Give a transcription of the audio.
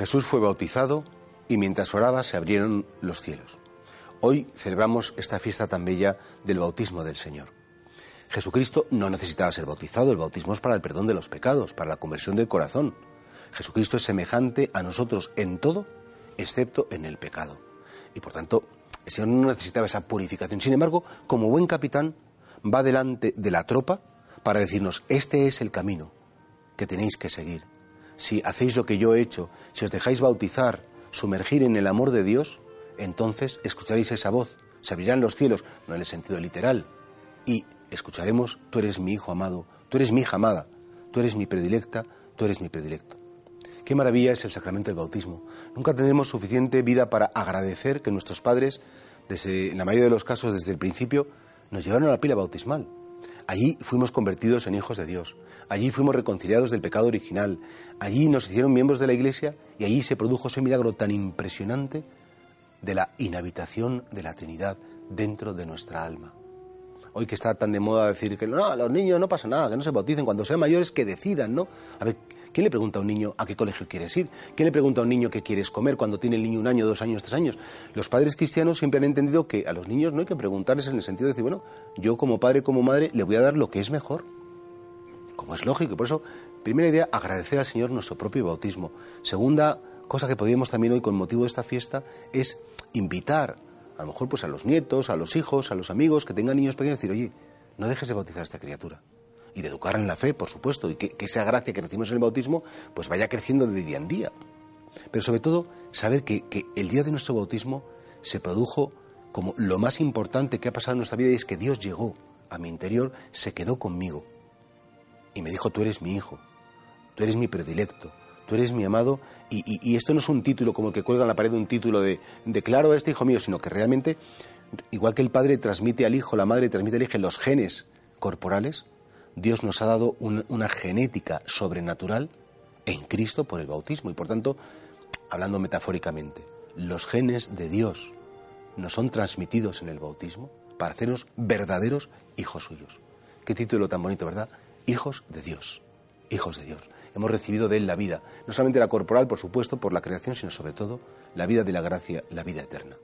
Jesús fue bautizado y mientras oraba se abrieron los cielos. Hoy celebramos esta fiesta tan bella del bautismo del Señor. Jesucristo no necesitaba ser bautizado, el bautismo es para el perdón de los pecados, para la conversión del corazón. Jesucristo es semejante a nosotros en todo, excepto en el pecado. Y por tanto, el Señor no necesitaba esa purificación. Sin embargo, como buen capitán, va delante de la tropa para decirnos, este es el camino que tenéis que seguir. Si hacéis lo que yo he hecho, si os dejáis bautizar, sumergir en el amor de Dios, entonces escucharéis esa voz, se abrirán los cielos, no en el sentido literal, y escucharemos, tú eres mi hijo amado, tú eres mi hija amada, tú eres mi predilecta, tú eres mi predilecto. Qué maravilla es el sacramento del bautismo. Nunca tenemos suficiente vida para agradecer que nuestros padres, en la mayoría de los casos desde el principio, nos llevaron a la pila bautismal. Allí fuimos convertidos en hijos de Dios. Allí fuimos reconciliados del pecado original. Allí nos hicieron miembros de la Iglesia y allí se produjo ese milagro tan impresionante de la inhabitación de la Trinidad dentro de nuestra alma. Hoy que está tan de moda decir que no, a los niños no pasa nada, que no se bauticen cuando sean mayores, que decidan, ¿no? A ver, ¿quién le pregunta a un niño a qué colegio quieres ir? ¿Quién le pregunta a un niño qué quieres comer cuando tiene el niño un año, dos años, tres años? Los padres cristianos siempre han entendido que a los niños no hay que preguntarles en el sentido de decir, bueno, yo como padre, como madre, le voy a dar lo que es mejor. Como es lógico. Por eso, primera idea, agradecer al Señor nuestro propio bautismo. Segunda cosa que podríamos también hoy con motivo de esta fiesta es invitar a lo mejor pues a los nietos, a los hijos, a los amigos que tengan niños pequeños, decir, oye, no dejes de bautizar a esta criatura. Y de educar en la fe, por supuesto, y que, esa gracia que recibimos en el bautismo, pues vaya creciendo de día en día. Pero sobre todo, saber que, que el día de nuestro bautismo se produjo como lo más importante que ha pasado en nuestra vida y es que Dios llegó a mi interior, se quedó conmigo y me dijo, tú eres mi hijo, tú eres mi predilecto, tú eres mi amado, y, esto no es un título como el que cuelga en la pared un título de declaro a este hijo mío, sino que realmente, igual que el padre transmite al hijo, la madre transmite al hijo los genes corporales, Dios nos ha dado una genética sobrenatural en Cristo por el bautismo, y por tanto, hablando metafóricamente, los genes de Dios nos son transmitidos en el bautismo para hacernos verdaderos hijos suyos. Qué título tan bonito, ¿verdad? Hijos de Dios, hijos de Dios hemos recibido de Él la vida, no solamente la corporal, por supuesto, por la creación, sino sobre todo la vida de la gracia, la vida eterna.